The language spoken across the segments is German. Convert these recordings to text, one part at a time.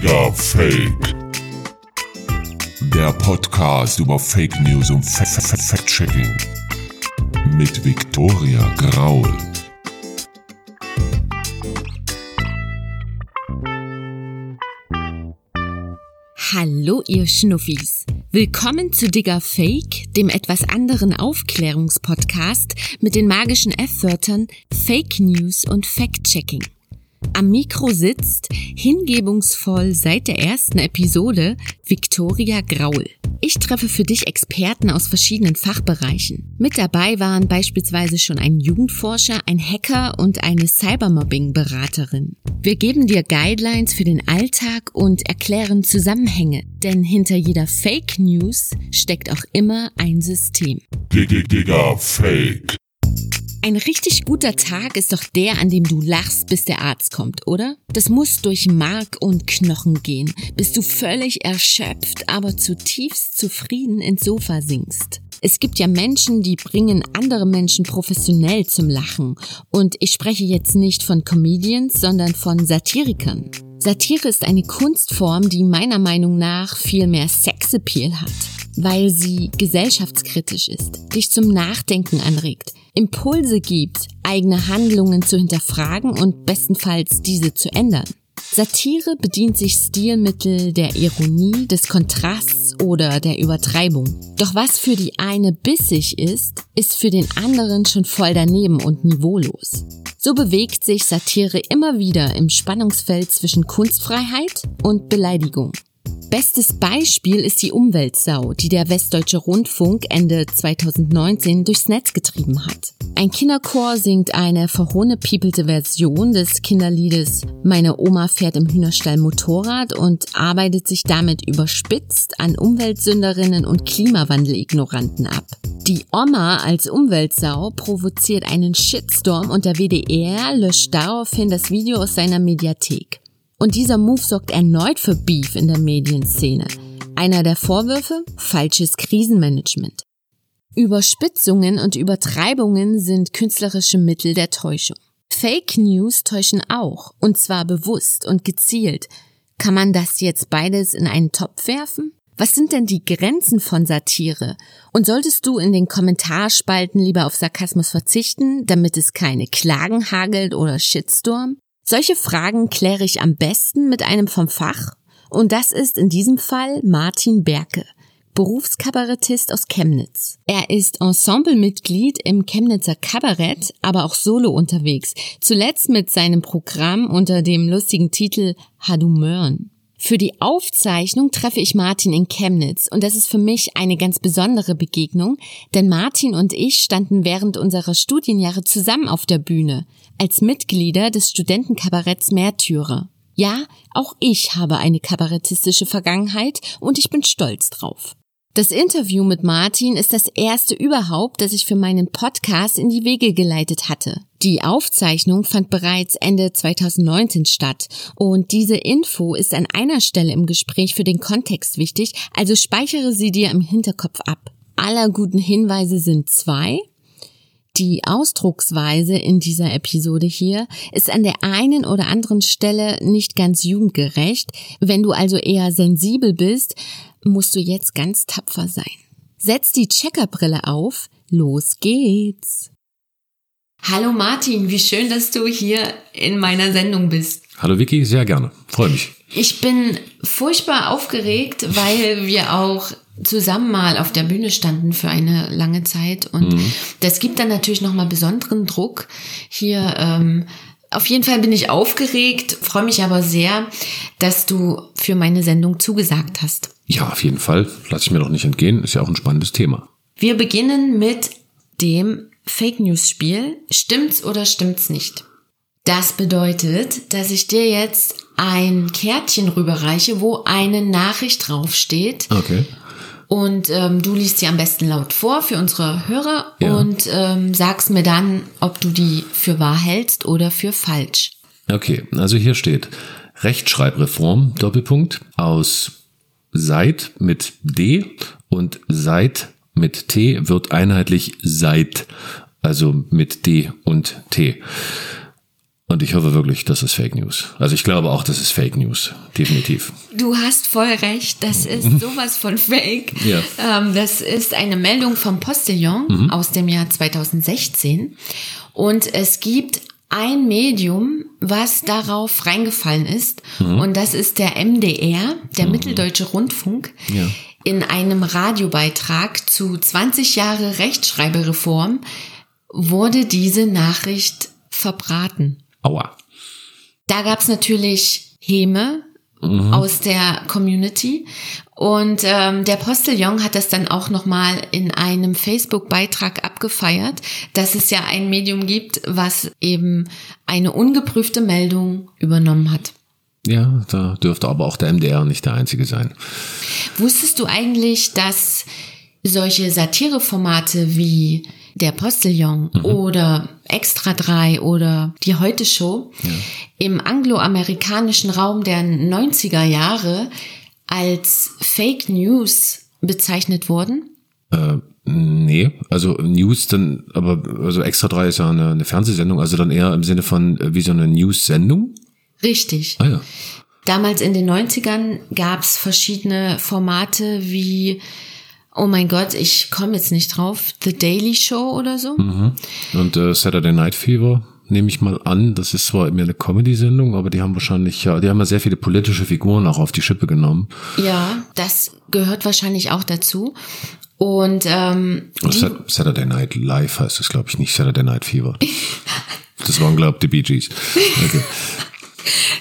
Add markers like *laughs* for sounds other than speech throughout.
Digga Fake. Der Podcast über Fake News und Fact-Checking. Mit Viktoria Graul. Hallo ihr Schnuffis. Willkommen zu Digger Fake, dem etwas anderen Aufklärungspodcast mit den magischen F-Wörtern Fake News und Fact-Checking. Am Mikro sitzt, hingebungsvoll seit der ersten Episode, Victoria Graul. Ich treffe für dich Experten aus verschiedenen Fachbereichen. Mit dabei waren beispielsweise schon ein Jugendforscher, ein Hacker und eine Cybermobbing-Beraterin. Wir geben dir Guidelines für den Alltag und erklären Zusammenhänge, denn hinter jeder Fake News steckt auch immer ein System. Digga Fake. Ein richtig guter Tag ist doch der, an dem du lachst, bis der Arzt kommt, oder? Das muss durch Mark und Knochen gehen, bis du völlig erschöpft, aber zutiefst zufrieden ins Sofa sinkst. Es gibt ja Menschen, die bringen andere Menschen professionell zum Lachen. Und ich spreche jetzt nicht von Comedians, sondern von Satirikern. Satire ist eine Kunstform, die meiner Meinung nach viel mehr Sexappeal hat, weil sie gesellschaftskritisch ist, dich zum Nachdenken anregt, Impulse gibt, eigene Handlungen zu hinterfragen und bestenfalls diese zu ändern. Satire bedient sich Stilmittel der Ironie, des Kontrasts oder der Übertreibung. Doch was für die eine bissig ist, ist für den anderen schon voll daneben und niveaulos. So bewegt sich Satire immer wieder im Spannungsfeld zwischen Kunstfreiheit und Beleidigung. Bestes Beispiel ist die Umweltsau, die der Westdeutsche Rundfunk Ende 2019 durchs Netz getrieben hat. Ein Kinderchor singt eine verhohnepiepelte Version des Kinderliedes Meine Oma fährt im Hühnerstall Motorrad und arbeitet sich damit überspitzt an Umweltsünderinnen und Klimawandelignoranten ab. Die Oma als Umweltsau provoziert einen Shitstorm und der WDR löscht daraufhin das Video aus seiner Mediathek. Und dieser Move sorgt erneut für Beef in der Medienszene. Einer der Vorwürfe? Falsches Krisenmanagement. Überspitzungen und Übertreibungen sind künstlerische Mittel der Täuschung. Fake News täuschen auch, und zwar bewusst und gezielt. Kann man das jetzt beides in einen Topf werfen? Was sind denn die Grenzen von Satire? Und solltest du in den Kommentarspalten lieber auf Sarkasmus verzichten, damit es keine Klagen hagelt oder Shitstorm? Solche Fragen kläre ich am besten mit einem vom Fach und das ist in diesem Fall Martin Berke, Berufskabarettist aus Chemnitz. Er ist Ensemblemitglied im Chemnitzer Kabarett, aber auch solo unterwegs, zuletzt mit seinem Programm unter dem lustigen Titel Hadumörn. Für die Aufzeichnung treffe ich Martin in Chemnitz und das ist für mich eine ganz besondere Begegnung, denn Martin und ich standen während unserer Studienjahre zusammen auf der Bühne als Mitglieder des Studentenkabaretts Märtyrer. Ja, auch ich habe eine kabarettistische Vergangenheit und ich bin stolz drauf. Das Interview mit Martin ist das erste überhaupt, das ich für meinen Podcast in die Wege geleitet hatte. Die Aufzeichnung fand bereits Ende 2019 statt und diese Info ist an einer Stelle im Gespräch für den Kontext wichtig, also speichere sie dir im Hinterkopf ab. Aller guten Hinweise sind zwei. Die Ausdrucksweise in dieser Episode hier ist an der einen oder anderen Stelle nicht ganz jugendgerecht. Wenn du also eher sensibel bist, musst du jetzt ganz tapfer sein. Setz die Checkerbrille auf, los geht's. Hallo Martin, wie schön, dass du hier in meiner Sendung bist. Hallo Vicky, sehr gerne. Freue mich. Ich bin furchtbar aufgeregt, weil wir auch zusammen mal auf der Bühne standen für eine lange Zeit und mhm. das gibt dann natürlich noch mal besonderen Druck hier ähm, auf jeden Fall bin ich aufgeregt, freue mich aber sehr, dass du für meine Sendung zugesagt hast. Ja, auf jeden Fall. Lass ich mir doch nicht entgehen. Ist ja auch ein spannendes Thema. Wir beginnen mit dem Fake News Spiel. Stimmt's oder stimmt's nicht? Das bedeutet, dass ich dir jetzt ein Kärtchen rüberreiche, wo eine Nachricht draufsteht. Okay. Und ähm, du liest sie am besten laut vor für unsere Hörer ja. und ähm, sagst mir dann, ob du die für wahr hältst oder für falsch. Okay, also hier steht Rechtschreibreform, Doppelpunkt, aus seit mit D und seit mit T wird einheitlich seit, also mit D und T. Und ich hoffe wirklich, das ist Fake News. Also ich glaube auch, das ist Fake News. Definitiv. Du hast voll recht. Das ist sowas von Fake. Ja. Ähm, das ist eine Meldung vom Postillon aus dem Jahr 2016. Und es gibt ein Medium, was darauf reingefallen ist. Und das ist der MDR, der Mitteldeutsche Rundfunk. Ja. In einem Radiobeitrag zu 20 Jahre Rechtschreibereform wurde diese Nachricht verbraten. Aua. Da gab's natürlich Häme aus der Community und ähm, der Postillon hat das dann auch nochmal in einem Facebook-Beitrag abgefeiert, dass es ja ein Medium gibt, was eben eine ungeprüfte Meldung übernommen hat. Ja, da dürfte aber auch der MDR nicht der einzige sein. Wusstest du eigentlich, dass solche Satireformate wie der Postillon oder Extra 3 oder die Heute Show im angloamerikanischen Raum der 90er Jahre als Fake News bezeichnet wurden? Äh, nee, also News dann, aber also Extra 3 ist ja eine, eine Fernsehsendung, also dann eher im Sinne von äh, wie so eine News-Sendung. Richtig. Ah ja. Damals in den 90ern gab's verschiedene Formate wie, oh mein Gott, ich komme jetzt nicht drauf, The Daily Show oder so. Und äh, Saturday Night Fever nehme ich mal an, das ist zwar mehr eine Comedy-Sendung, aber die haben wahrscheinlich, ja, die haben ja sehr viele politische Figuren auch auf die Schippe genommen. Ja, das gehört wahrscheinlich auch dazu. Und ähm, Saturday Night Live heißt es, glaube ich, nicht Saturday Night Fever. *laughs* Das waren, glaube ich, die Bee Gees. Okay.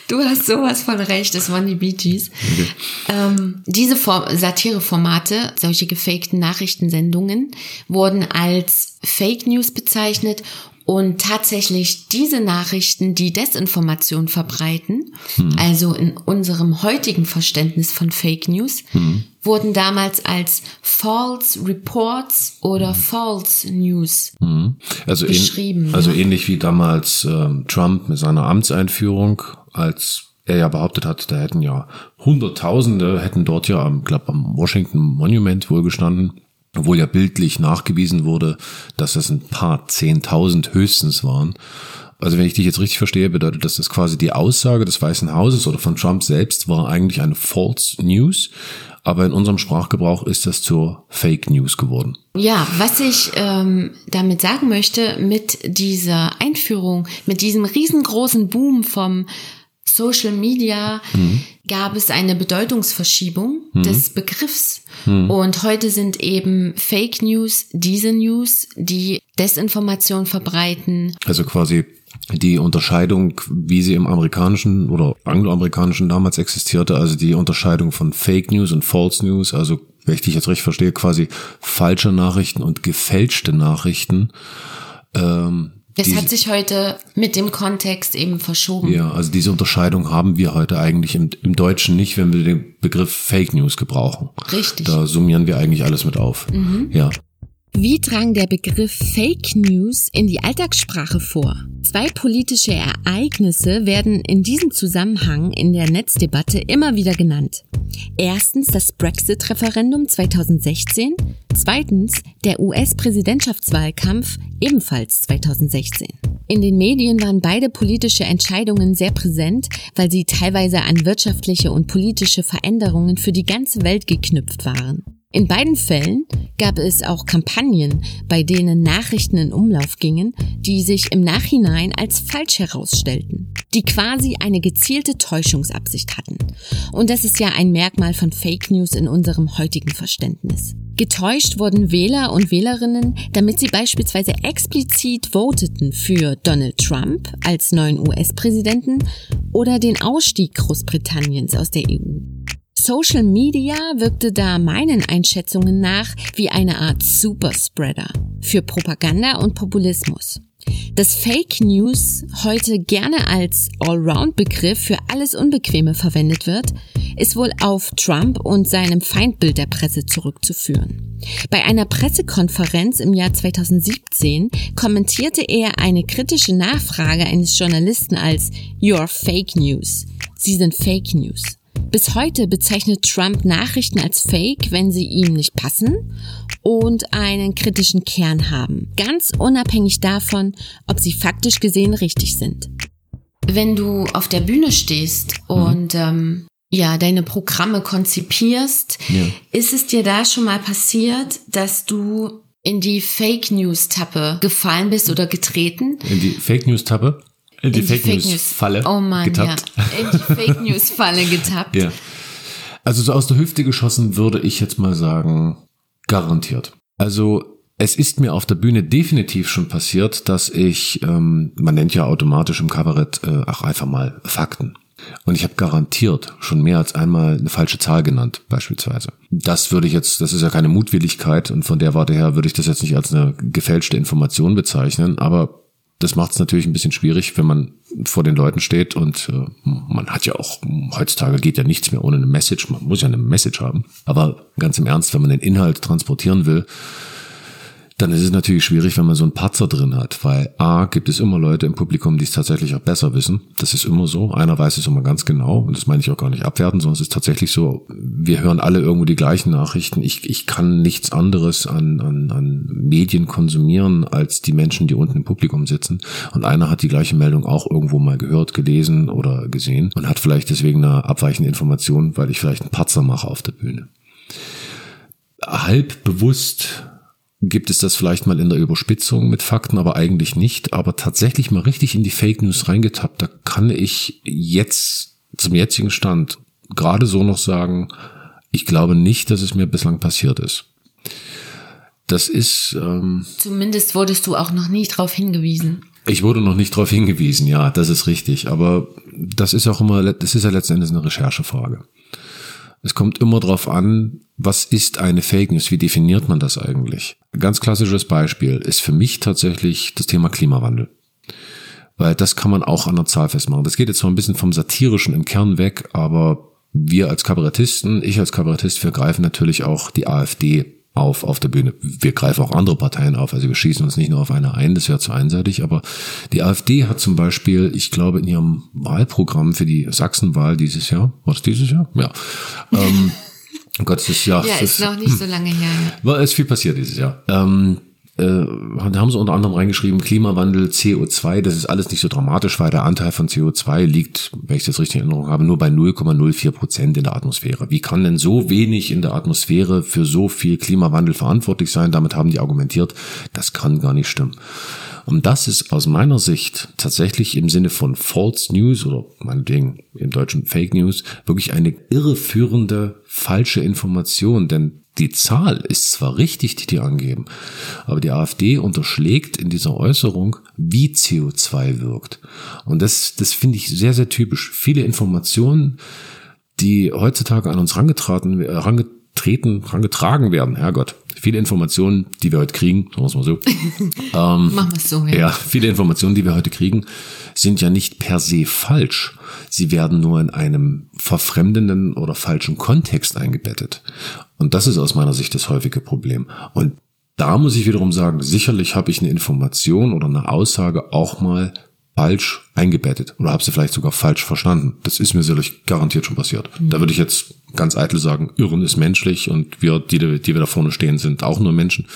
Du hast sowas von recht, das waren die Bee Gees. Ähm, diese For Satireformate, solche gefakten Nachrichtensendungen, wurden als Fake News bezeichnet und tatsächlich diese Nachrichten, die Desinformation verbreiten, also in unserem heutigen Verständnis von Fake News, wurden damals als False Reports oder False News Also, Beschrieben, also ja. ähnlich wie damals ähm, Trump mit seiner Amtseinführung, als er ja behauptet hat, da hätten ja Hunderttausende, hätten dort ja am, glaub, am Washington Monument wohl gestanden, obwohl ja bildlich nachgewiesen wurde, dass das ein paar Zehntausend höchstens waren. Also wenn ich dich jetzt richtig verstehe, bedeutet das, dass quasi die Aussage des Weißen Hauses oder von Trump selbst war eigentlich eine False News, aber in unserem Sprachgebrauch ist das zur Fake News geworden. Ja, was ich ähm, damit sagen möchte, mit dieser Einführung, mit diesem riesengroßen Boom vom Social Media gab es eine Bedeutungsverschiebung des Begriffs. Und heute sind eben Fake News diese News, die Desinformation verbreiten. Also quasi die Unterscheidung, wie sie im amerikanischen oder angloamerikanischen damals existierte, also die Unterscheidung von Fake News und False News, also wenn ich dich jetzt richtig verstehe, quasi falsche Nachrichten und gefälschte Nachrichten. Ähm, Das hat sich heute mit dem Kontext eben verschoben. ja, also diese Unterscheidung haben wir heute eigentlich im, im Deutschen nicht, wenn wir den Begriff Fake News gebrauchen. Richtig. Da summieren wir eigentlich alles mit auf. Ja. Wie drang der Begriff Fake News in die Alltagssprache vor? Zwei politische Ereignisse werden in diesem Zusammenhang in der Netzdebatte immer wieder genannt. Erstens das Brexit-Referendum 2016, zweitens der US-Präsidentschaftswahlkampf ebenfalls 2016. In den Medien waren beide politische Entscheidungen sehr präsent, weil sie teilweise an wirtschaftliche und politische Veränderungen für die ganze Welt geknüpft waren. In beiden Fällen gab es auch Kampagnen, bei denen Nachrichten in Umlauf gingen, die sich im Nachhinein als falsch herausstellten, die quasi eine gezielte Täuschungsabsicht hatten. Und das ist ja ein Merkmal von Fake News in unserem heutigen Verständnis. Getäuscht wurden Wähler und Wählerinnen, damit sie beispielsweise explizit voteten für Donald Trump als neuen US-Präsidenten oder den Ausstieg Großbritanniens aus der EU. Social Media wirkte da meinen Einschätzungen nach wie eine Art Superspreader für Propaganda und Populismus. Dass Fake News heute gerne als Allround-Begriff für alles Unbequeme verwendet wird, ist wohl auf Trump und seinem Feindbild der Presse zurückzuführen. Bei einer Pressekonferenz im Jahr 2017 kommentierte er eine kritische Nachfrage eines Journalisten als Your Fake News. Sie sind Fake News. Bis heute bezeichnet Trump Nachrichten als Fake, wenn sie ihm nicht passen und einen kritischen Kern haben, ganz unabhängig davon, ob sie faktisch gesehen richtig sind. wenn du auf der Bühne stehst und ähm, ja, deine Programme konzipierst, Ja. ist es dir da schon mal passiert, dass du in die Fake News Tappe gefallen bist oder getreten? In die Fake News Tappe? In die, In Fake, News Falle Oh Mann, getappt. ja. In die Fake News Falle getappt. *laughs* Ja. Also so aus der Hüfte geschossen würde ich jetzt mal sagen, garantiert. Also es ist mir auf der Bühne definitiv schon passiert, dass ich, ähm, man nennt ja automatisch im Kabarett äh, auch einfach mal Fakten. Und ich habe garantiert schon mehr als einmal eine falsche Zahl genannt, beispielsweise. Das würde ich jetzt, das ist ja keine Mutwilligkeit und von der Warte her würde ich das jetzt nicht als eine gefälschte Information bezeichnen, aber das macht es natürlich ein bisschen schwierig, wenn man vor den Leuten steht und äh, man hat ja auch, heutzutage geht ja nichts mehr ohne eine Message, man muss ja eine Message haben. Aber ganz im Ernst, wenn man den Inhalt transportieren will, dann ist es natürlich schwierig, wenn man so einen Patzer drin hat, weil A, gibt es immer Leute im Publikum, die es tatsächlich auch besser wissen. Das ist immer so. Einer weiß es immer ganz genau und das meine ich auch gar nicht abwerten, sondern es ist tatsächlich so, wir hören alle irgendwo die gleichen Nachrichten. Ich, ich kann nichts anderes an, an, an Medien konsumieren als die Menschen, die unten im Publikum sitzen. Und einer hat die gleiche Meldung auch irgendwo mal gehört, gelesen oder gesehen und hat vielleicht deswegen eine abweichende Information, weil ich vielleicht einen Patzer mache auf der Bühne. Halb bewusst gibt es das vielleicht mal in der Überspitzung mit Fakten, aber eigentlich nicht. Aber tatsächlich mal richtig in die Fake News reingetappt, da kann ich jetzt zum jetzigen Stand gerade so noch sagen, ich glaube nicht, dass es mir bislang passiert ist. Das ist, ähm, Zumindest wurdest du auch noch nie drauf hingewiesen. ich wurde noch nicht darauf hingewiesen, ja, das ist richtig. Aber das ist auch immer, das ist ja letzten Endes eine Recherchefrage. Es kommt immer darauf an, was ist eine Fake News? Wie definiert man das eigentlich? Ganz klassisches Beispiel ist für mich tatsächlich das Thema Klimawandel. Weil das kann man auch an der Zahl festmachen. Das geht jetzt zwar ein bisschen vom Satirischen im Kern weg, aber wir als Kabarettisten, ich als Kabarettist, wir greifen natürlich auch die AfD auf auf der Bühne. Wir greifen auch andere Parteien auf, also wir schießen uns nicht nur auf eine ein, das wäre zu einseitig, aber die AfD hat zum Beispiel, ich glaube, in ihrem Wahlprogramm für die Sachsenwahl dieses Jahr, war das dieses Jahr? Ja. ähm, *laughs* Gott, das ist ja, ist noch nicht so lange her. ja. war ist viel passiert dieses Jahr. Ähm, äh, da haben sie unter anderem reingeschrieben, Klimawandel, CO2, das ist alles nicht so dramatisch, weil der Anteil von CO2 liegt, wenn ich das richtig in Erinnerung habe, nur bei 0,04 Prozent in der Atmosphäre. Wie kann denn so wenig in der Atmosphäre für so viel Klimawandel verantwortlich sein? Damit haben die argumentiert, das kann gar nicht stimmen. Und das ist aus meiner Sicht tatsächlich im Sinne von False News oder meinetwegen im Deutschen Fake News wirklich eine irreführende falsche Information, denn die Zahl ist zwar richtig, die die angeben, aber die AfD unterschlägt in dieser Äußerung, wie CO2 wirkt. Und das, das finde ich sehr, sehr typisch. Viele Informationen, die heutzutage an uns rangetraten, äh, rangetreten, rangetragen werden, Herrgott. Viele Informationen, die wir heute kriegen, sagen wir es mal so, *laughs* Machen wir es so, ja. ja, viele Informationen, die wir heute kriegen, sind ja nicht per se falsch. Sie werden nur in einem verfremdenden oder falschen Kontext eingebettet. Und das ist aus meiner Sicht das häufige Problem. Und da muss ich wiederum sagen, sicherlich habe ich eine Information oder eine Aussage auch mal falsch eingebettet oder habe sie vielleicht sogar falsch verstanden. Das ist mir sicherlich garantiert schon passiert. Da würde ich jetzt ganz eitel sagen, Irren ist menschlich und wir, die, die wir da vorne stehen, sind auch nur Menschen.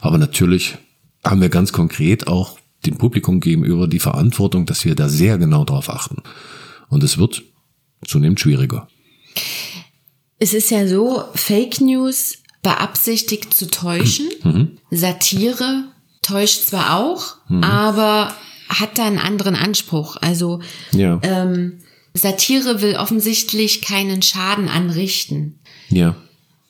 Aber natürlich haben wir ganz konkret auch dem Publikum gegenüber die Verantwortung, dass wir da sehr genau drauf achten. Und es wird zunehmend schwieriger. Es ist ja so, Fake News beabsichtigt zu täuschen. Mhm. Satire täuscht zwar auch, aber hat da einen anderen Anspruch. Also Ja. ähm, Satire will offensichtlich keinen Schaden anrichten. Ja.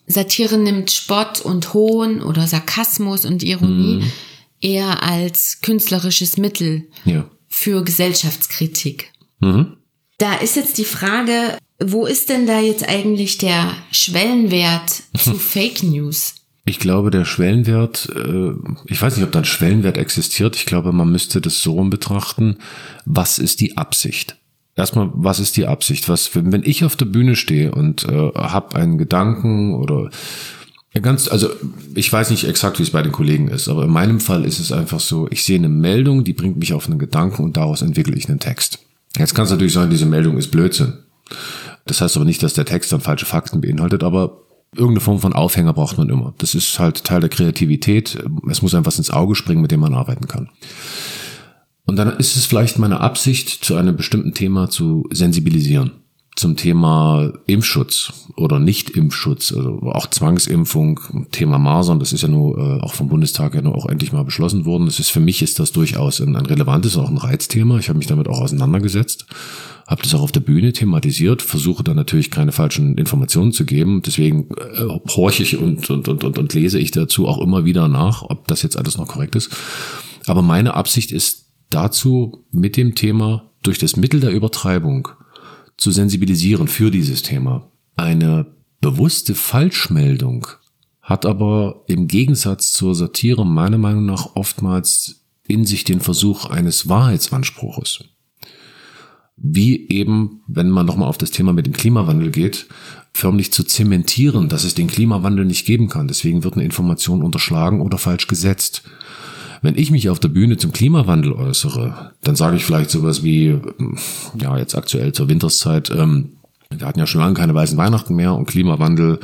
Satire nimmt Spott und Hohn oder Sarkasmus und Ironie Mhm. eher als künstlerisches Mittel Ja. für Gesellschaftskritik. Mhm. Da ist jetzt die Frage, wo ist denn da jetzt eigentlich der Schwellenwert zu *laughs* Fake News? Ich glaube, der Schwellenwert, äh, ich weiß nicht, ob da ein Schwellenwert existiert. Ich glaube, man müsste das so rum betrachten. Was ist die Absicht? Erstmal, was ist die Absicht? Was, wenn ich auf der Bühne stehe und äh, habe einen Gedanken oder ganz, also ich weiß nicht exakt, wie es bei den Kollegen ist, aber in meinem Fall ist es einfach so, ich sehe eine Meldung, die bringt mich auf einen Gedanken und daraus entwickle ich einen Text. Jetzt kann es natürlich sein, diese Meldung ist Blödsinn. Das heißt aber nicht, dass der Text dann falsche Fakten beinhaltet, aber irgendeine Form von Aufhänger braucht man immer. Das ist halt Teil der Kreativität. Es muss einem was ins Auge springen, mit dem man arbeiten kann. Und dann ist es vielleicht meine Absicht, zu einem bestimmten Thema zu sensibilisieren. Zum Thema Impfschutz oder Nicht-Impfschutz, also auch Zwangsimpfung, Thema Masern, das ist ja nur äh, auch vom Bundestag ja nur auch endlich mal beschlossen worden. Das ist für mich ist das durchaus ein, ein relevantes, auch ein Reizthema. Ich habe mich damit auch auseinandergesetzt habe das auch auf der Bühne thematisiert, versuche da natürlich keine falschen Informationen zu geben. Deswegen äh, horche ich und, und, und, und, und lese ich dazu auch immer wieder nach, ob das jetzt alles noch korrekt ist. Aber meine Absicht ist dazu, mit dem Thema durch das Mittel der Übertreibung zu sensibilisieren für dieses Thema. Eine bewusste Falschmeldung hat aber im Gegensatz zur Satire meiner Meinung nach oftmals in sich den Versuch eines Wahrheitsanspruches wie eben, wenn man nochmal auf das Thema mit dem Klimawandel geht, förmlich zu zementieren, dass es den Klimawandel nicht geben kann. Deswegen wird eine Information unterschlagen oder falsch gesetzt. Wenn ich mich auf der Bühne zum Klimawandel äußere, dann sage ich vielleicht sowas wie, ja, jetzt aktuell zur Winterszeit, ähm, wir hatten ja schon lange keine weißen Weihnachten mehr und Klimawandel,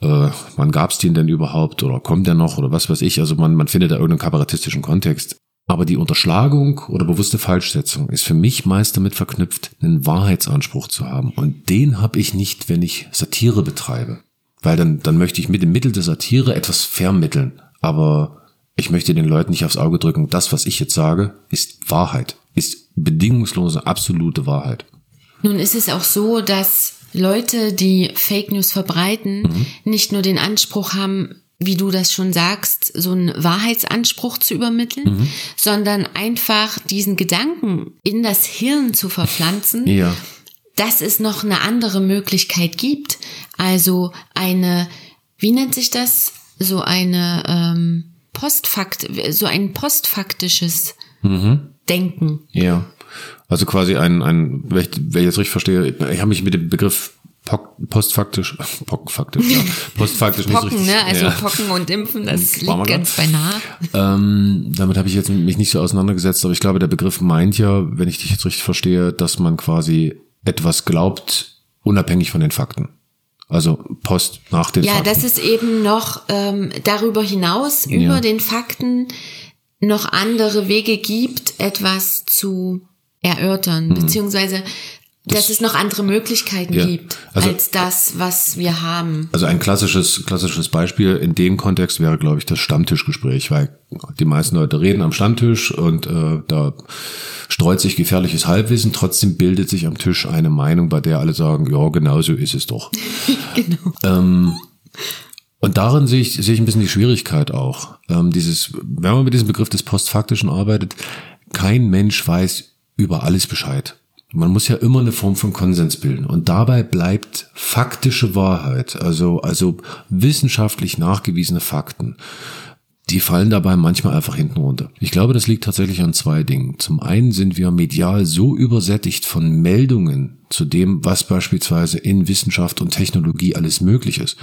äh, wann gab's den denn überhaupt oder kommt der noch oder was weiß ich. Also man, man findet da irgendeinen kabarettistischen Kontext. Aber die Unterschlagung oder bewusste Falschsetzung ist für mich meist damit verknüpft, einen Wahrheitsanspruch zu haben. Und den habe ich nicht, wenn ich Satire betreibe. Weil dann, dann möchte ich mit dem Mittel der Satire etwas vermitteln. Aber ich möchte den Leuten nicht aufs Auge drücken, das, was ich jetzt sage, ist Wahrheit. Ist bedingungslose, absolute Wahrheit. Nun ist es auch so, dass Leute, die Fake News verbreiten, mhm. nicht nur den Anspruch haben, wie du das schon sagst, so einen Wahrheitsanspruch zu übermitteln, mhm. sondern einfach diesen Gedanken in das Hirn zu verpflanzen, ja. dass es noch eine andere Möglichkeit gibt. Also eine, wie nennt sich das? So eine ähm, Postfakt, so ein postfaktisches mhm. Denken. Ja. Also quasi ein, ein, wenn ich, wenn ich jetzt richtig verstehe, ich habe mich mit dem Begriff postfaktisch, *laughs* pockenfaktisch, ja, postfaktisch nicht Pocken, richtig. Ne? Also ja. Pocken und Impfen, das liegt ganz beinahe. Ähm, damit habe ich jetzt mich nicht so auseinandergesetzt, aber ich glaube, der Begriff meint ja, wenn ich dich jetzt richtig verstehe, dass man quasi etwas glaubt, unabhängig von den Fakten. Also Post nach den ja, Fakten. Ja, dass es eben noch ähm, darüber hinaus, über ja. den Fakten, noch andere Wege gibt, etwas zu erörtern, mhm. beziehungsweise dass es noch andere Möglichkeiten ja, gibt also, als das, was wir haben. Also ein klassisches, klassisches Beispiel in dem Kontext wäre, glaube ich, das Stammtischgespräch, weil die meisten Leute reden am Stammtisch und äh, da streut sich gefährliches Halbwissen, trotzdem bildet sich am Tisch eine Meinung, bei der alle sagen, ja, genau so ist es doch. *laughs* genau. Ähm, und darin sehe ich, sehe ich ein bisschen die Schwierigkeit auch. Ähm, dieses, wenn man mit diesem Begriff des Postfaktischen arbeitet, kein Mensch weiß über alles Bescheid. Man muss ja immer eine Form von Konsens bilden. Und dabei bleibt faktische Wahrheit, also, also wissenschaftlich nachgewiesene Fakten, die fallen dabei manchmal einfach hinten runter. Ich glaube, das liegt tatsächlich an zwei Dingen. Zum einen sind wir medial so übersättigt von Meldungen zu dem, was beispielsweise in Wissenschaft und Technologie alles möglich ist.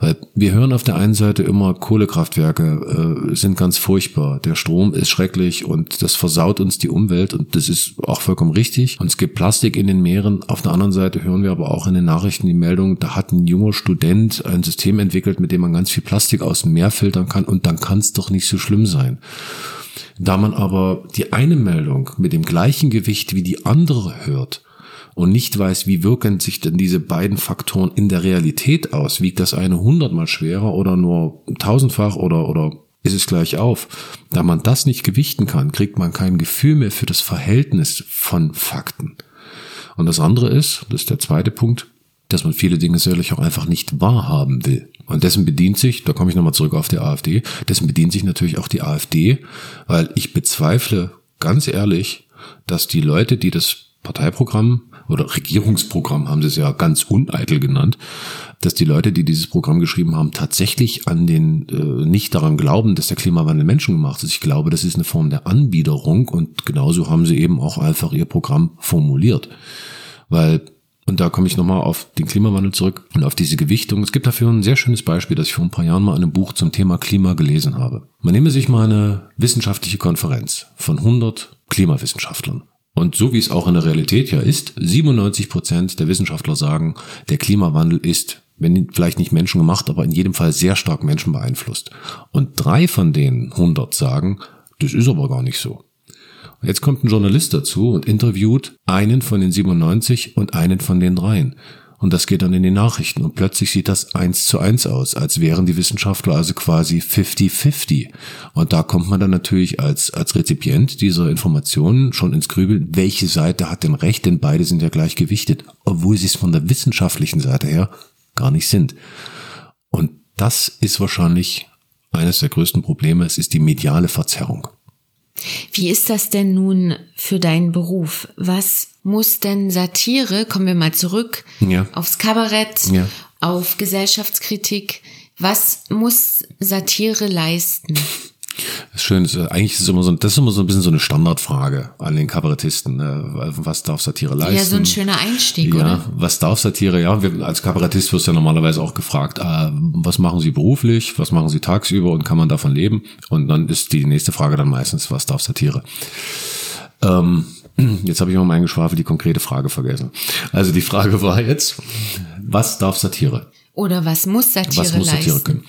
Weil wir hören auf der einen Seite immer, Kohlekraftwerke äh, sind ganz furchtbar, der Strom ist schrecklich und das versaut uns die Umwelt und das ist auch vollkommen richtig. Und es gibt Plastik in den Meeren. Auf der anderen Seite hören wir aber auch in den Nachrichten die Meldung, da hat ein junger Student ein System entwickelt, mit dem man ganz viel Plastik aus dem Meer filtern kann und dann kann es doch nicht so schlimm sein. Da man aber die eine Meldung mit dem gleichen Gewicht wie die andere hört, und nicht weiß, wie wirken sich denn diese beiden Faktoren in der Realität aus, wiegt das eine hundertmal schwerer oder nur tausendfach oder, oder ist es gleich auf. Da man das nicht gewichten kann, kriegt man kein Gefühl mehr für das Verhältnis von Fakten. Und das andere ist, das ist der zweite Punkt, dass man viele Dinge sicherlich auch einfach nicht wahrhaben will. Und dessen bedient sich, da komme ich nochmal zurück auf die AfD, dessen bedient sich natürlich auch die AfD, weil ich bezweifle ganz ehrlich, dass die Leute, die das Parteiprogramm oder Regierungsprogramm haben sie es ja ganz uneitel genannt, dass die Leute, die dieses Programm geschrieben haben, tatsächlich an den äh, nicht daran glauben, dass der Klimawandel menschengemacht ist. Ich glaube, das ist eine Form der Anbiederung und genauso haben sie eben auch einfach ihr Programm formuliert. Weil und da komme ich nochmal auf den Klimawandel zurück und auf diese Gewichtung. Es gibt dafür ein sehr schönes Beispiel, das ich vor ein paar Jahren mal in einem Buch zum Thema Klima gelesen habe. Man nehme sich mal eine wissenschaftliche Konferenz von 100 Klimawissenschaftlern. Und so wie es auch in der Realität ja ist, 97 Prozent der Wissenschaftler sagen, der Klimawandel ist, wenn vielleicht nicht menschengemacht, aber in jedem Fall sehr stark Menschen beeinflusst. Und drei von den 100 sagen, das ist aber gar nicht so. Jetzt kommt ein Journalist dazu und interviewt einen von den 97 und einen von den dreien. Und das geht dann in die Nachrichten. Und plötzlich sieht das eins zu eins aus, als wären die Wissenschaftler also quasi 50-50. Und da kommt man dann natürlich als, als Rezipient dieser Informationen schon ins Grübeln, welche Seite hat denn recht, denn beide sind ja gleich gewichtet, obwohl sie es von der wissenschaftlichen Seite her gar nicht sind. Und das ist wahrscheinlich eines der größten Probleme. Es ist die mediale Verzerrung. Wie ist das denn nun für deinen Beruf? Was muss denn Satire, kommen wir mal zurück, Ja. aufs Kabarett, Ja. auf Gesellschaftskritik, was muss Satire leisten? Das ist schön, das ist, eigentlich ist es immer so, das ist immer so ein bisschen so eine Standardfrage an den Kabarettisten. Ne? Was darf Satire leisten? Ja, so ein schöner Einstieg, Ja, oder? was darf Satire? Ja, wir, als Kabarettist wirst du ja normalerweise auch gefragt, äh, was machen Sie beruflich, was machen Sie tagsüber und kann man davon leben? Und dann ist die nächste Frage dann meistens, was darf Satire? Ähm, *clears throat* jetzt habe ich mal mein Geschwafel die konkrete Frage vergessen. Also die Frage *laughs* war jetzt, was darf Satire? Oder was muss Satire Was muss Satire leisten? können?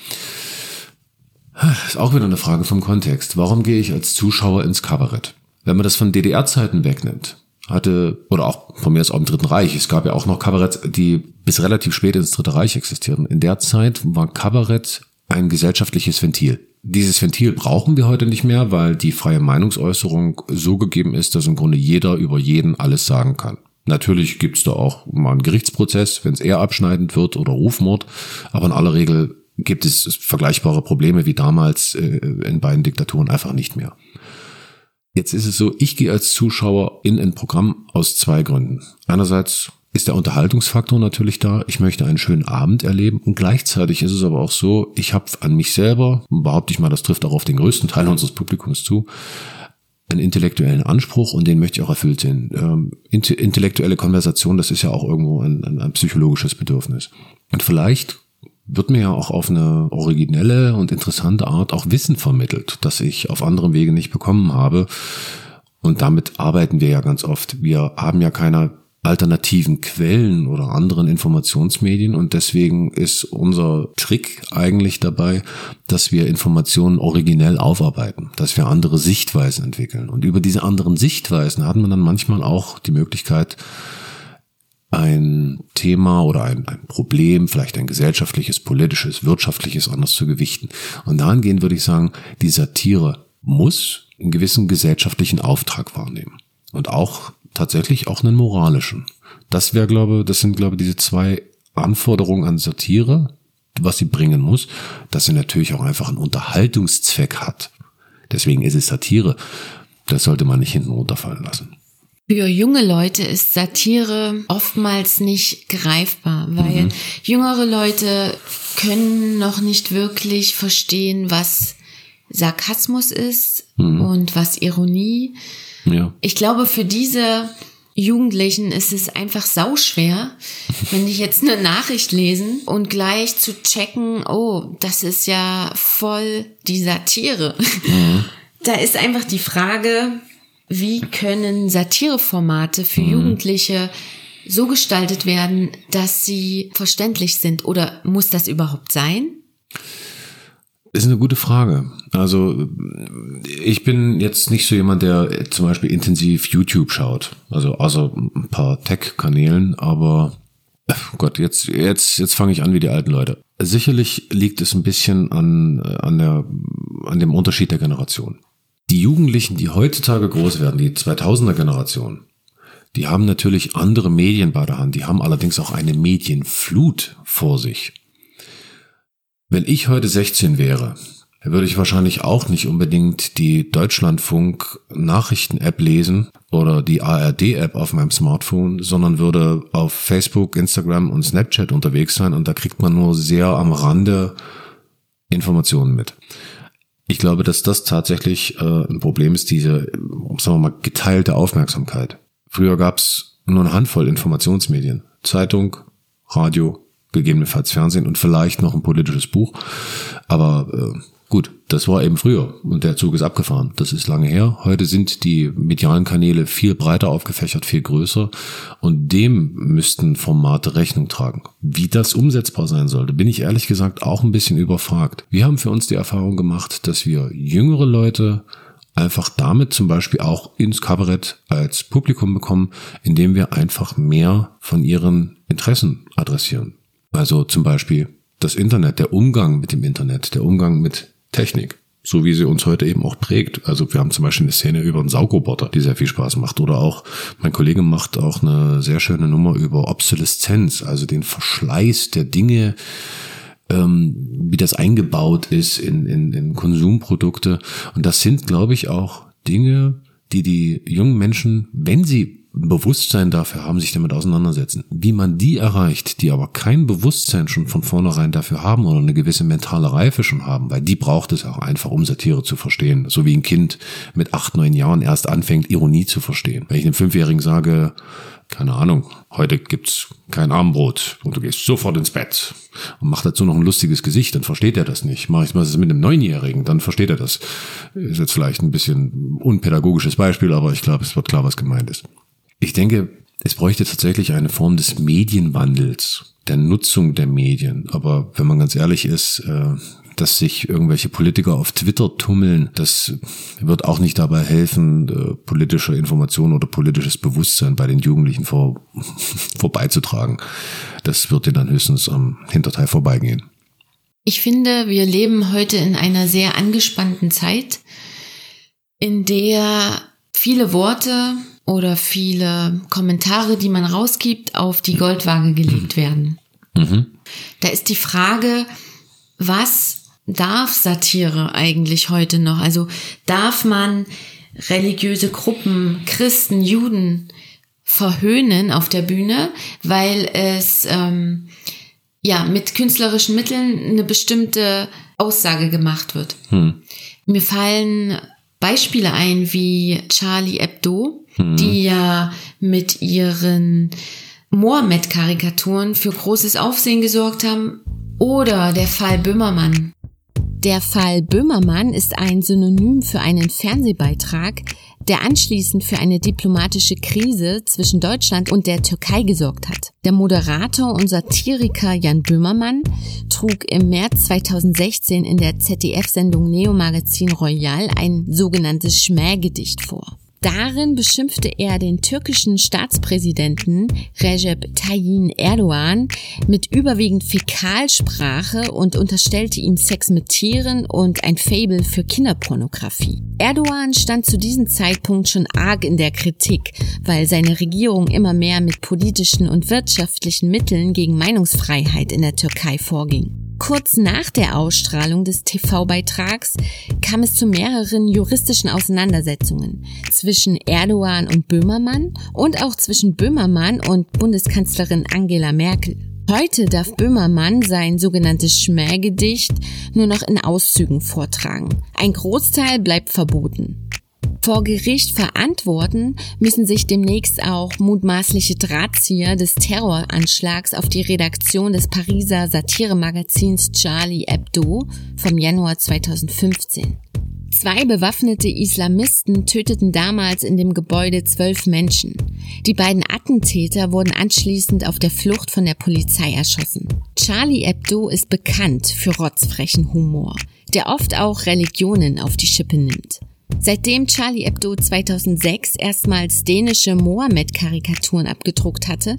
Ist auch wieder eine Frage vom Kontext. Warum gehe ich als Zuschauer ins Kabarett? Wenn man das von DDR-Zeiten wegnimmt, hatte, oder auch von mir aus auch im Dritten Reich, es gab ja auch noch Kabaretts, die bis relativ spät ins Dritte Reich existierten. In der Zeit war Kabarett ein gesellschaftliches Ventil. Dieses Ventil brauchen wir heute nicht mehr, weil die freie Meinungsäußerung so gegeben ist, dass im Grunde jeder über jeden alles sagen kann. Natürlich gibt's da auch mal einen Gerichtsprozess, wenn es eher abschneidend wird oder Rufmord, aber in aller Regel gibt es vergleichbare Probleme wie damals äh, in beiden Diktaturen einfach nicht mehr. Jetzt ist es so, ich gehe als Zuschauer in ein Programm aus zwei Gründen. Einerseits ist der Unterhaltungsfaktor natürlich da. Ich möchte einen schönen Abend erleben und gleichzeitig ist es aber auch so, ich habe an mich selber, behaupte ich mal, das trifft auch auf den größten Teil unseres Publikums zu, einen intellektuellen Anspruch und den möchte ich auch erfüllt sehen. Ähm, inte- intellektuelle Konversation, das ist ja auch irgendwo ein, ein, ein psychologisches Bedürfnis. Und vielleicht wird mir ja auch auf eine originelle und interessante Art auch Wissen vermittelt, das ich auf anderem Wege nicht bekommen habe. Und damit arbeiten wir ja ganz oft. Wir haben ja keine alternativen Quellen oder anderen Informationsmedien und deswegen ist unser Trick eigentlich dabei, dass wir Informationen originell aufarbeiten, dass wir andere Sichtweisen entwickeln. Und über diese anderen Sichtweisen hat man dann manchmal auch die Möglichkeit, ein Thema oder ein, ein Problem, vielleicht ein gesellschaftliches, politisches, wirtschaftliches anders zu gewichten. Und dahingehend würde ich sagen, die Satire muss einen gewissen gesellschaftlichen Auftrag wahrnehmen. Und auch tatsächlich auch einen moralischen. Das wäre, glaube, das sind, glaube ich, diese zwei Anforderungen an Satire, was sie bringen muss, dass sie natürlich auch einfach einen Unterhaltungszweck hat. Deswegen ist es Satire. Das sollte man nicht hinten runterfallen lassen. Für junge Leute ist Satire oftmals nicht greifbar, weil Mhm. jüngere Leute können noch nicht wirklich verstehen, was Sarkasmus ist Mhm. und was Ironie. Ja. Ich glaube, für diese Jugendlichen ist es einfach sauschwer, wenn die jetzt eine Nachricht lesen und gleich zu checken, oh, das ist ja voll die Satire. *laughs* Da ist einfach die Frage, wie können Satireformate für Jugendliche so gestaltet werden, dass sie verständlich sind? Oder muss das überhaupt sein? Ist eine gute Frage. Also ich bin jetzt nicht so jemand, der zum Beispiel intensiv YouTube schaut. Also außer ein paar Tech-Kanälen, aber ach Gott, jetzt, jetzt, jetzt fange ich an wie die alten Leute. Sicherlich liegt es ein bisschen an, an, der, an dem Unterschied der Generation. Die Jugendlichen, die heutzutage groß werden, die 2000er Generation, die haben natürlich andere Medien bei der Hand. Die haben allerdings auch eine Medienflut vor sich. Wenn ich heute 16 wäre, würde ich wahrscheinlich auch nicht unbedingt die Deutschlandfunk Nachrichten-App lesen oder die ARD-App auf meinem Smartphone, sondern würde auf Facebook, Instagram und Snapchat unterwegs sein und da kriegt man nur sehr am Rande Informationen mit. Ich glaube, dass das tatsächlich äh, ein Problem ist, diese, sagen wir mal, geteilte Aufmerksamkeit. Früher gab's nur eine Handvoll Informationsmedien. Zeitung, Radio, gegebenenfalls Fernsehen und vielleicht noch ein politisches Buch. Aber äh, gut, das war eben früher und der Zug ist abgefahren. Das ist lange her. Heute sind die medialen Kanäle viel breiter aufgefächert, viel größer und dem müssten Formate Rechnung tragen. Wie das umsetzbar sein sollte, bin ich ehrlich gesagt auch ein bisschen überfragt. Wir haben für uns die Erfahrung gemacht, dass wir jüngere Leute einfach damit zum Beispiel auch ins Kabarett als Publikum bekommen, indem wir einfach mehr von ihren Interessen adressieren. Also zum Beispiel das Internet, der Umgang mit dem Internet, der Umgang mit Technik so wie sie uns heute eben auch prägt. Also wir haben zum Beispiel eine Szene über einen Saugroboter, die sehr viel Spaß macht. Oder auch, mein Kollege macht auch eine sehr schöne Nummer über Obsoleszenz, also den Verschleiß der Dinge, ähm, wie das eingebaut ist in, in, in Konsumprodukte. Und das sind, glaube ich, auch Dinge, die die jungen Menschen, wenn sie Bewusstsein dafür haben, sich damit auseinandersetzen. Wie man die erreicht, die aber kein Bewusstsein schon von vornherein dafür haben oder eine gewisse mentale Reife schon haben, weil die braucht es auch einfach, um Satire zu verstehen. So wie ein Kind mit acht, neun Jahren erst anfängt, Ironie zu verstehen. Wenn ich einem Fünfjährigen sage, keine Ahnung, heute gibt's kein Armbrot und du gehst sofort ins Bett und mach dazu noch ein lustiges Gesicht, dann versteht er das nicht. Mach ich mal mit einem Neunjährigen, dann versteht er das. Ist jetzt vielleicht ein bisschen unpädagogisches Beispiel, aber ich glaube, es wird klar, was gemeint ist. Ich denke, es bräuchte tatsächlich eine Form des Medienwandels, der Nutzung der Medien. Aber wenn man ganz ehrlich ist, äh, dass sich irgendwelche Politiker auf Twitter tummeln, das wird auch nicht dabei helfen, äh, politische Information oder politisches Bewusstsein bei den Jugendlichen vor, *laughs* vorbeizutragen. Das wird ihnen dann höchstens am Hinterteil vorbeigehen. Ich finde, wir leben heute in einer sehr angespannten Zeit, in der viele Worte oder viele Kommentare, die man rausgibt, auf die Goldwaage gelegt werden. Mhm. Da ist die Frage, was darf Satire eigentlich heute noch? Also darf man religiöse Gruppen, Christen, Juden verhöhnen auf der Bühne, weil es ähm, ja mit künstlerischen Mitteln eine bestimmte Aussage gemacht wird. Hm. Mir fallen Beispiele ein wie Charlie Hebdo, mhm. die ja mit ihren Mohammed-Karikaturen für großes Aufsehen gesorgt haben. Oder der Fall Böhmermann. Der Fall Böhmermann ist ein Synonym für einen Fernsehbeitrag, der anschließend für eine diplomatische Krise zwischen Deutschland und der Türkei gesorgt hat. Der Moderator und Satiriker Jan Böhmermann trug im März 2016 in der ZDF-Sendung Neo Magazin Royal ein sogenanntes Schmähgedicht vor. Darin beschimpfte er den türkischen Staatspräsidenten Recep Tayyip Erdogan mit überwiegend Fäkalsprache und unterstellte ihm Sex mit Tieren und ein Fable für Kinderpornografie. Erdogan stand zu diesem Zeitpunkt schon arg in der Kritik, weil seine Regierung immer mehr mit politischen und wirtschaftlichen Mitteln gegen Meinungsfreiheit in der Türkei vorging. Kurz nach der Ausstrahlung des TV-Beitrags kam es zu mehreren juristischen Auseinandersetzungen zwischen Erdogan und Böhmermann und auch zwischen Böhmermann und Bundeskanzlerin Angela Merkel. Heute darf Böhmermann sein sogenanntes Schmähgedicht nur noch in Auszügen vortragen. Ein Großteil bleibt verboten. Vor Gericht verantworten müssen sich demnächst auch mutmaßliche Drahtzieher des Terroranschlags auf die Redaktion des Pariser Satiremagazins Charlie Hebdo vom Januar 2015. Zwei bewaffnete Islamisten töteten damals in dem Gebäude zwölf Menschen. Die beiden Attentäter wurden anschließend auf der Flucht von der Polizei erschossen. Charlie Hebdo ist bekannt für rotzfrechen Humor, der oft auch Religionen auf die Schippe nimmt. Seitdem Charlie Hebdo 2006 erstmals dänische Mohammed-Karikaturen abgedruckt hatte,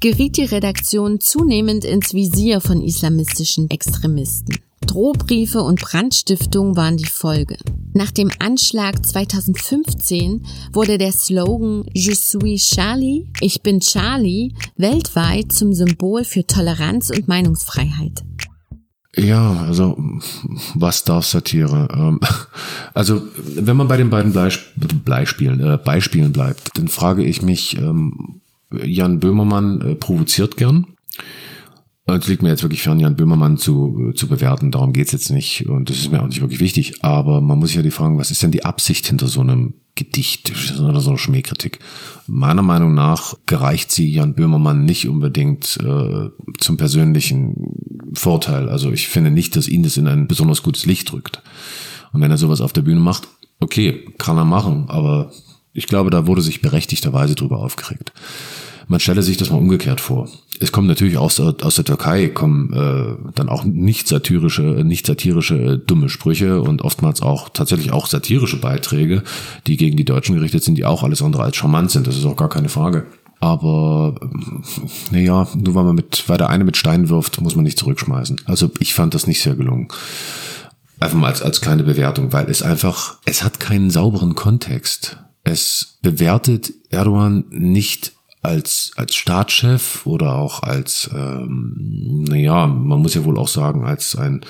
geriet die Redaktion zunehmend ins Visier von islamistischen Extremisten. Drohbriefe und Brandstiftung waren die Folge. Nach dem Anschlag 2015 wurde der Slogan Je suis Charlie, ich bin Charlie, weltweit zum Symbol für Toleranz und Meinungsfreiheit. Ja, also was darf Satire? Ähm, also wenn man bei den beiden Beispielen, äh, Beispielen bleibt, dann frage ich mich, ähm, Jan Böhmermann äh, provoziert gern. Es liegt mir jetzt wirklich fern, Jan Böhmermann zu, zu bewerten. Darum geht's jetzt nicht. Und das ist mir auch nicht wirklich wichtig. Aber man muss sich ja die fragen, was ist denn die Absicht hinter so einem Gedicht oder so einer Schmähkritik? Meiner Meinung nach gereicht sie Jan Böhmermann nicht unbedingt äh, zum persönlichen Vorteil. Also ich finde nicht, dass ihn das in ein besonders gutes Licht drückt. Und wenn er sowas auf der Bühne macht, okay, kann er machen. Aber ich glaube, da wurde sich berechtigterweise drüber aufgeregt. Man stelle sich das mal umgekehrt vor. Es kommen natürlich auch aus der Türkei kommen äh, dann auch nicht satirische, nicht satirische äh, dumme Sprüche und oftmals auch tatsächlich auch satirische Beiträge, die gegen die Deutschen gerichtet sind, die auch alles andere als charmant sind. Das ist auch gar keine Frage. Aber naja, nur weil man mit, weil der eine mit Steinen wirft, muss man nicht zurückschmeißen. Also ich fand das nicht sehr gelungen. Einfach mal als, als kleine Bewertung, weil es einfach, es hat keinen sauberen Kontext. Es bewertet Erdogan nicht als, als Staatschef oder auch als, ähm, naja, man muss ja wohl auch sagen, als ein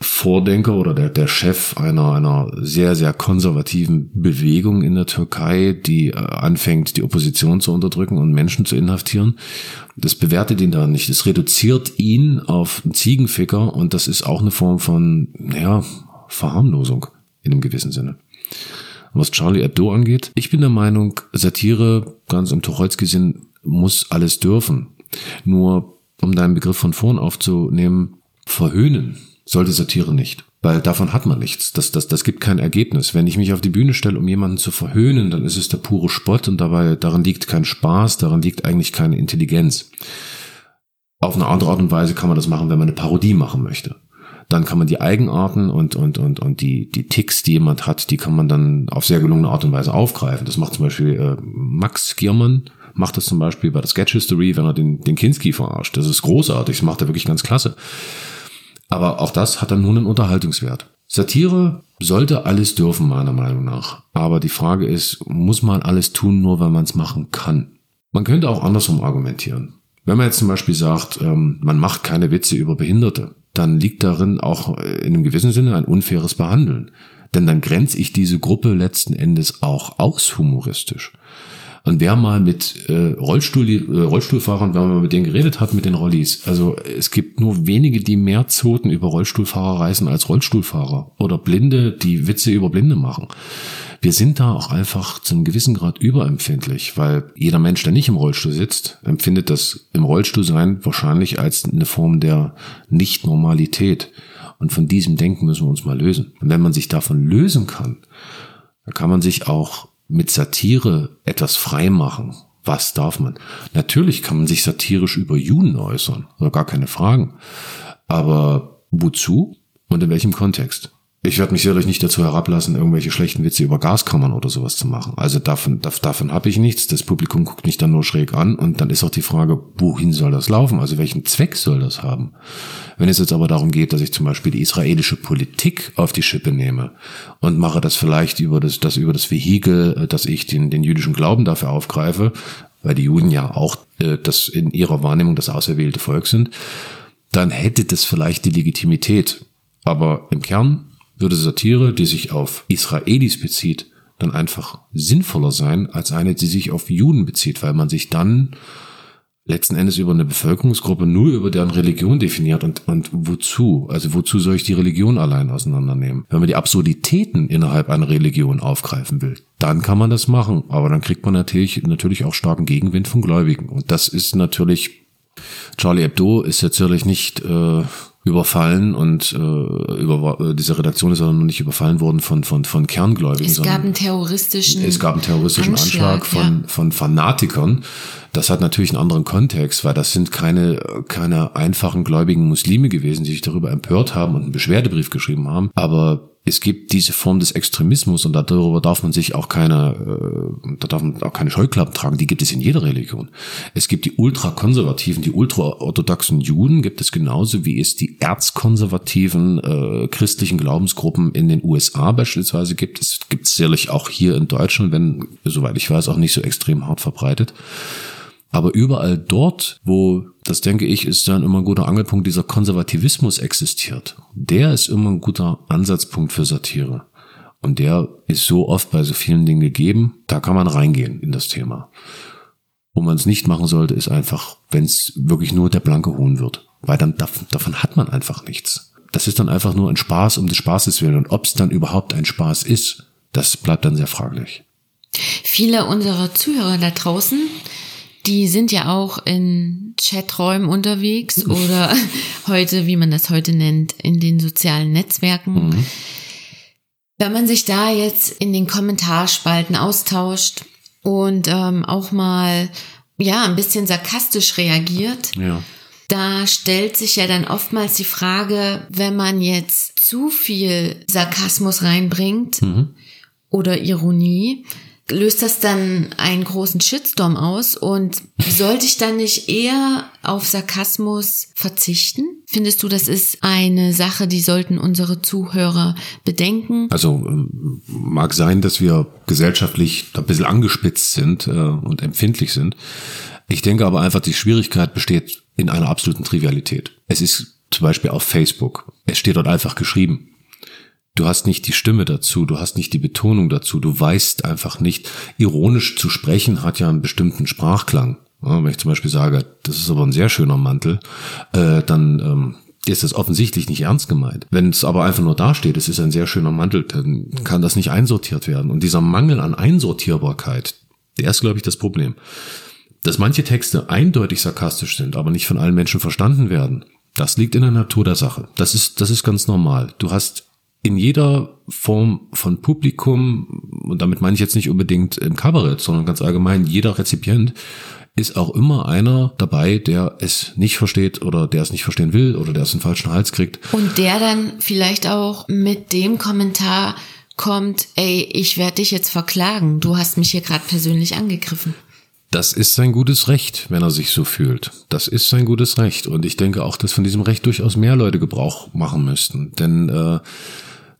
Vordenker oder der, der Chef einer, einer sehr, sehr konservativen Bewegung in der Türkei, die äh, anfängt, die Opposition zu unterdrücken und Menschen zu inhaftieren. Das bewertet ihn da nicht. Es reduziert ihn auf einen Ziegenficker und das ist auch eine Form von, naja, Verharmlosung in einem gewissen Sinne was Charlie Hebdo angeht. Ich bin der Meinung, Satire, ganz im Tucholsky-Sinn, muss alles dürfen. Nur, um deinen Begriff von vorn aufzunehmen, verhöhnen sollte Satire nicht. Weil davon hat man nichts. Das, das, das gibt kein Ergebnis. Wenn ich mich auf die Bühne stelle, um jemanden zu verhöhnen, dann ist es der pure Spott und dabei, daran liegt kein Spaß, daran liegt eigentlich keine Intelligenz. Auf eine andere Art und Weise kann man das machen, wenn man eine Parodie machen möchte dann kann man die Eigenarten und, und, und, und die, die Ticks, die jemand hat, die kann man dann auf sehr gelungene Art und Weise aufgreifen. Das macht zum Beispiel äh, Max Giermann, macht das zum Beispiel bei der Sketch History, wenn er den, den Kinski verarscht. Das ist großartig, das macht er wirklich ganz klasse. Aber auch das hat dann nur einen Unterhaltungswert. Satire sollte alles dürfen, meiner Meinung nach. Aber die Frage ist, muss man alles tun, nur weil man es machen kann? Man könnte auch andersrum argumentieren. Wenn man jetzt zum Beispiel sagt, ähm, man macht keine Witze über Behinderte, dann liegt darin auch in einem gewissen Sinne ein unfaires Behandeln. Denn dann grenze ich diese Gruppe letzten Endes auch aus humoristisch. Und wer mal mit äh, Rollstuhl, äh, Rollstuhlfahrern, wenn man mit denen geredet hat, mit den Rollis, also es gibt nur wenige, die mehr Zoten über Rollstuhlfahrer reißen als Rollstuhlfahrer. Oder Blinde, die Witze über Blinde machen. Wir sind da auch einfach zu einem gewissen Grad überempfindlich, weil jeder Mensch, der nicht im Rollstuhl sitzt, empfindet das im Rollstuhl sein wahrscheinlich als eine Form der Nicht-Normalität. Und von diesem Denken müssen wir uns mal lösen. Und wenn man sich davon lösen kann, dann kann man sich auch mit Satire etwas frei machen. Was darf man? Natürlich kann man sich satirisch über Juden äußern, oder gar keine Fragen. Aber wozu und in welchem Kontext? Ich werde mich sicherlich nicht dazu herablassen, irgendwelche schlechten Witze über Gaskammern oder sowas zu machen. Also davon, davon habe ich nichts. Das Publikum guckt mich dann nur schräg an und dann ist auch die Frage, wohin soll das laufen? Also welchen Zweck soll das haben? Wenn es jetzt aber darum geht, dass ich zum Beispiel die israelische Politik auf die Schippe nehme und mache das vielleicht über das, das über das Vehikel, dass ich den, den jüdischen Glauben dafür aufgreife, weil die Juden ja auch äh, das in ihrer Wahrnehmung das auserwählte Volk sind, dann hätte das vielleicht die Legitimität. Aber im Kern würde Satire, die sich auf Israelis bezieht, dann einfach sinnvoller sein als eine, die sich auf Juden bezieht, weil man sich dann letzten Endes über eine Bevölkerungsgruppe nur über deren Religion definiert und, und wozu? Also wozu soll ich die Religion allein auseinandernehmen? Wenn man die Absurditäten innerhalb einer Religion aufgreifen will, dann kann man das machen, aber dann kriegt man natürlich, natürlich auch starken Gegenwind von Gläubigen und das ist natürlich Charlie Hebdo ist jetzt natürlich nicht äh, überfallen und äh, über, äh, diese Redaktion ist aber noch nicht überfallen worden von, von, von Kerngläubigen. Es gab einen terroristischen Es gab einen terroristischen Anschlag, Anschlag von, ja. von Fanatikern. Das hat natürlich einen anderen Kontext, weil das sind keine, keine einfachen gläubigen Muslime gewesen, die sich darüber empört haben und einen Beschwerdebrief geschrieben haben. Aber es gibt diese Form des Extremismus und darüber darf man sich auch keine, äh, da darf man auch keine Scheuklappen tragen, die gibt es in jeder Religion. Es gibt die ultrakonservativen, die ultraorthodoxen Juden gibt es genauso wie es die erzkonservativen äh, christlichen Glaubensgruppen in den USA beispielsweise gibt. Es gibt es sicherlich auch hier in Deutschland, wenn, soweit ich weiß, auch nicht so extrem hart verbreitet. Aber überall dort, wo, das denke ich, ist dann immer ein guter Angelpunkt, dieser Konservativismus existiert. Der ist immer ein guter Ansatzpunkt für Satire. Und der ist so oft bei so vielen Dingen gegeben, da kann man reingehen in das Thema. Wo man es nicht machen sollte, ist einfach, wenn es wirklich nur der blanke Hohn wird. Weil dann davon hat man einfach nichts. Das ist dann einfach nur ein Spaß um des Spaßes willen. Und ob es dann überhaupt ein Spaß ist, das bleibt dann sehr fraglich. Viele unserer Zuhörer da draußen die sind ja auch in Chaträumen unterwegs *laughs* oder heute, wie man das heute nennt, in den sozialen Netzwerken. Mhm. Wenn man sich da jetzt in den Kommentarspalten austauscht und ähm, auch mal ja, ein bisschen sarkastisch reagiert. Ja. Da stellt sich ja dann oftmals die Frage, wenn man jetzt zu viel Sarkasmus reinbringt oder Ironie, löst das dann einen großen Shitstorm aus und sollte ich dann nicht eher auf Sarkasmus verzichten? Findest du, das ist eine Sache, die sollten unsere Zuhörer bedenken? Also ähm, mag sein, dass wir gesellschaftlich ein bisschen angespitzt sind äh, und empfindlich sind. Ich denke aber einfach, die Schwierigkeit besteht in einer absoluten Trivialität. Es ist zum Beispiel auf Facebook. Es steht dort einfach geschrieben. Du hast nicht die Stimme dazu, du hast nicht die Betonung dazu, du weißt einfach nicht. Ironisch zu sprechen hat ja einen bestimmten Sprachklang. Ja, wenn ich zum Beispiel sage, das ist aber ein sehr schöner Mantel, äh, dann ähm, ist das offensichtlich nicht ernst gemeint. Wenn es aber einfach nur dasteht, es ist ein sehr schöner Mantel, dann kann das nicht einsortiert werden. Und dieser Mangel an Einsortierbarkeit, der ist, glaube ich, das Problem. Dass manche Texte eindeutig sarkastisch sind, aber nicht von allen Menschen verstanden werden, das liegt in der Natur der Sache. Das ist, das ist ganz normal. Du hast in jeder Form von Publikum, und damit meine ich jetzt nicht unbedingt im Kabarett, sondern ganz allgemein, jeder Rezipient ist auch immer einer dabei, der es nicht versteht oder der es nicht verstehen will oder der es einen falschen Hals kriegt. Und der dann vielleicht auch mit dem Kommentar kommt, ey, ich werde dich jetzt verklagen, du hast mich hier gerade persönlich angegriffen. Das ist sein gutes Recht, wenn er sich so fühlt. Das ist sein gutes Recht. Und ich denke auch, dass von diesem Recht durchaus mehr Leute Gebrauch machen müssten. Denn äh,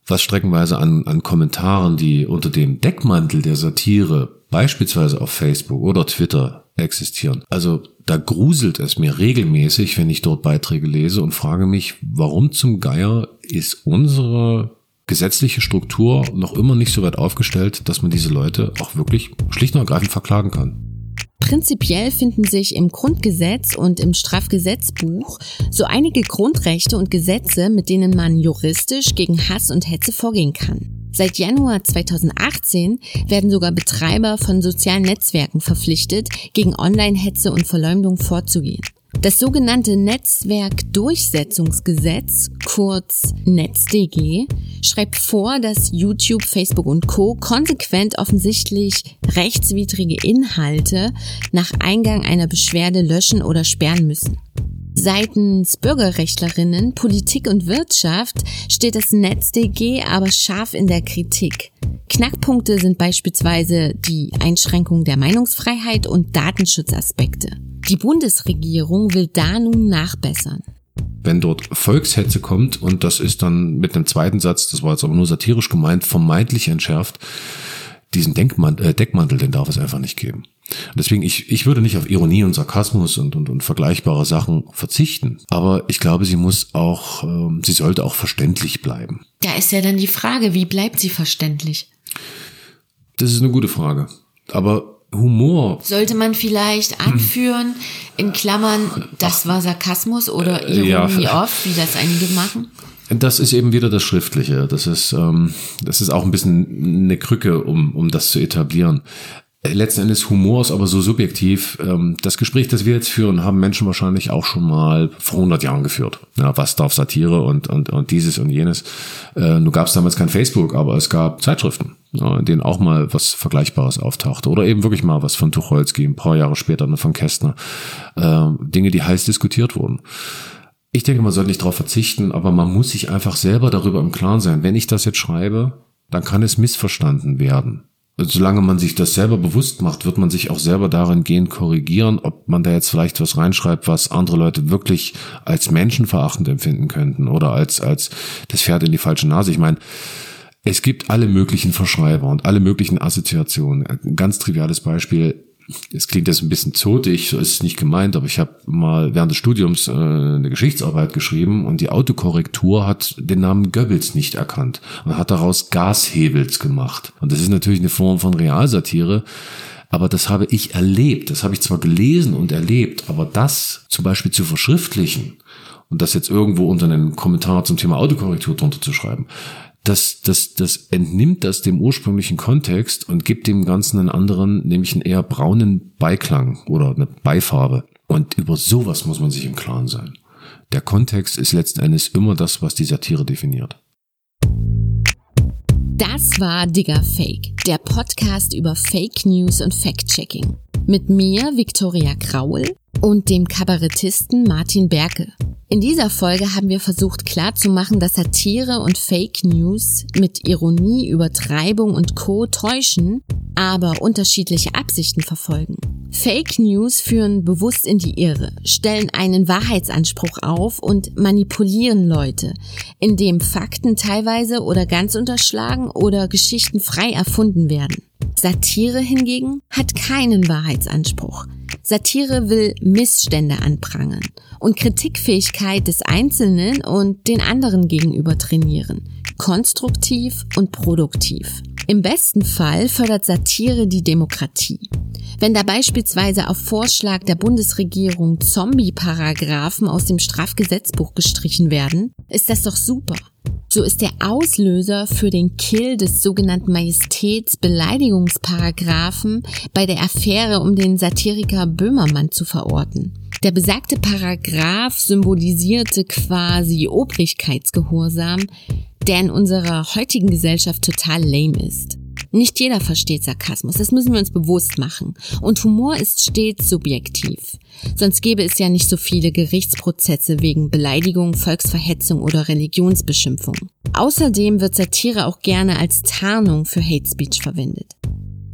was streckenweise an, an Kommentaren, die unter dem Deckmantel der Satire beispielsweise auf Facebook oder Twitter existieren. Also da gruselt es mir regelmäßig, wenn ich dort Beiträge lese und frage mich, warum zum Geier ist unsere gesetzliche Struktur noch immer nicht so weit aufgestellt, dass man diese Leute auch wirklich schlicht und ergreifend verklagen kann. Prinzipiell finden sich im Grundgesetz und im Strafgesetzbuch so einige Grundrechte und Gesetze, mit denen man juristisch gegen Hass und Hetze vorgehen kann. Seit Januar 2018 werden sogar Betreiber von sozialen Netzwerken verpflichtet, gegen Online-Hetze und Verleumdung vorzugehen. Das sogenannte Netzwerkdurchsetzungsgesetz, kurz NetzDG, schreibt vor, dass YouTube, Facebook und Co. konsequent offensichtlich rechtswidrige Inhalte nach Eingang einer Beschwerde löschen oder sperren müssen. Seitens Bürgerrechtlerinnen, Politik und Wirtschaft steht das NetzDG aber scharf in der Kritik. Knackpunkte sind beispielsweise die Einschränkung der Meinungsfreiheit und Datenschutzaspekte. Die Bundesregierung will da nun nachbessern. Wenn dort Volkshetze kommt und das ist dann mit dem zweiten Satz, das war jetzt aber nur satirisch gemeint, vermeintlich entschärft, diesen Denkmantel, äh, Deckmantel, den darf es einfach nicht geben. Deswegen, ich, ich würde nicht auf Ironie und Sarkasmus und, und, und vergleichbare Sachen verzichten. Aber ich glaube, sie muss auch, ähm, sie sollte auch verständlich bleiben. Da ist ja dann die Frage, wie bleibt sie verständlich? Das ist eine gute Frage. Aber Humor. Sollte man vielleicht anführen, in Klammern, das war Sarkasmus oder Ironie Ja. off, wie das einige machen? Das ist eben wieder das Schriftliche. Das ist, ähm, das ist auch ein bisschen eine Krücke, um, um das zu etablieren. Äh, Letzten Endes Humor ist aber so subjektiv. Ähm, das Gespräch, das wir jetzt führen, haben Menschen wahrscheinlich auch schon mal vor 100 Jahren geführt. Ja, was darf Satire und, und, und dieses und jenes. Äh, nur gab es damals kein Facebook, aber es gab Zeitschriften, in denen auch mal was Vergleichbares auftauchte. Oder eben wirklich mal was von Tucholsky, ein paar Jahre später von Kästner. Äh, Dinge, die heiß diskutiert wurden. Ich denke, man sollte nicht darauf verzichten, aber man muss sich einfach selber darüber im Klaren sein. Wenn ich das jetzt schreibe, dann kann es missverstanden werden. Solange man sich das selber bewusst macht, wird man sich auch selber darin gehen korrigieren, ob man da jetzt vielleicht was reinschreibt, was andere Leute wirklich als menschenverachtend empfinden könnten oder als, als das Pferd in die falsche Nase. Ich meine, es gibt alle möglichen Verschreiber und alle möglichen Assoziationen. Ein ganz triviales Beispiel. Es klingt jetzt ein bisschen zotig, so ist es nicht gemeint, aber ich habe mal während des Studiums äh, eine Geschichtsarbeit geschrieben und die Autokorrektur hat den Namen Goebbels nicht erkannt und hat daraus Gashebels gemacht. Und das ist natürlich eine Form von Realsatire, aber das habe ich erlebt. Das habe ich zwar gelesen und erlebt, aber das zum Beispiel zu verschriftlichen und das jetzt irgendwo unter einen Kommentar zum Thema Autokorrektur drunter zu schreiben, das, das, das entnimmt das dem ursprünglichen Kontext und gibt dem Ganzen einen anderen, nämlich einen eher braunen Beiklang oder eine Beifarbe. Und über sowas muss man sich im Klaren sein. Der Kontext ist letzten Endes immer das, was die Satire definiert. Das war Digger Fake, der Podcast über Fake News und Fact-Checking. Mit mir, Viktoria Kraul, und dem Kabarettisten Martin Berke. In dieser Folge haben wir versucht klarzumachen, dass Satire und Fake News mit Ironie, Übertreibung und Co. täuschen, aber unterschiedliche Absichten verfolgen. Fake News führen bewusst in die Irre, stellen einen Wahrheitsanspruch auf und manipulieren Leute, indem Fakten teilweise oder ganz unterschlagen oder Geschichten frei erfunden werden. Satire hingegen hat keinen Wahrheitsanspruch. Satire will Missstände anprangern und Kritikfähigkeit des Einzelnen und den anderen gegenüber trainieren, konstruktiv und produktiv. Im besten Fall fördert Satire die Demokratie. Wenn da beispielsweise auf Vorschlag der Bundesregierung Zombie-Paragraphen aus dem Strafgesetzbuch gestrichen werden, ist das doch super. So ist der Auslöser für den Kill des sogenannten Majestätsbeleidigungsparagraphen bei der Affäre um den Satiriker Böhmermann zu verorten. Der besagte Paragraph symbolisierte quasi Obrigkeitsgehorsam, der in unserer heutigen Gesellschaft total lame ist. Nicht jeder versteht Sarkasmus, das müssen wir uns bewusst machen. Und Humor ist stets subjektiv. Sonst gäbe es ja nicht so viele Gerichtsprozesse wegen Beleidigung, Volksverhetzung oder Religionsbeschimpfung. Außerdem wird Satire auch gerne als Tarnung für Hate Speech verwendet.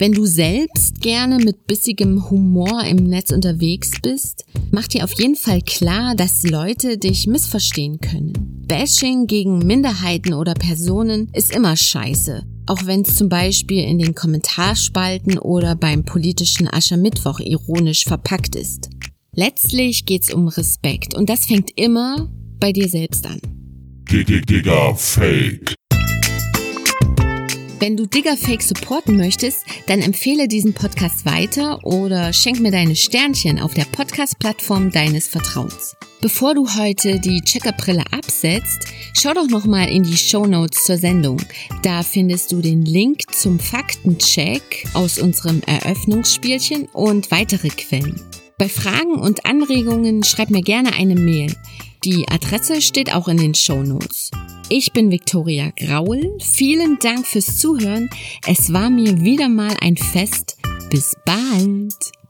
Wenn du selbst gerne mit bissigem Humor im Netz unterwegs bist, mach dir auf jeden Fall klar, dass Leute dich missverstehen können. Bashing gegen Minderheiten oder Personen ist immer scheiße, auch wenn es zum Beispiel in den Kommentarspalten oder beim politischen Aschermittwoch ironisch verpackt ist. Letztlich geht's um Respekt und das fängt immer bei dir selbst an. Digga Fake. Wenn du Digger Fake supporten möchtest, dann empfehle diesen Podcast weiter oder schenk mir deine Sternchen auf der Podcast-Plattform deines Vertrauens. Bevor du heute die Checkerbrille absetzt, schau doch nochmal in die Show Notes zur Sendung. Da findest du den Link zum Faktencheck aus unserem Eröffnungsspielchen und weitere Quellen. Bei Fragen und Anregungen schreib mir gerne eine Mail. Die Adresse steht auch in den Show Notes. Ich bin Viktoria Graul. Vielen Dank fürs Zuhören. Es war mir wieder mal ein Fest. Bis bald.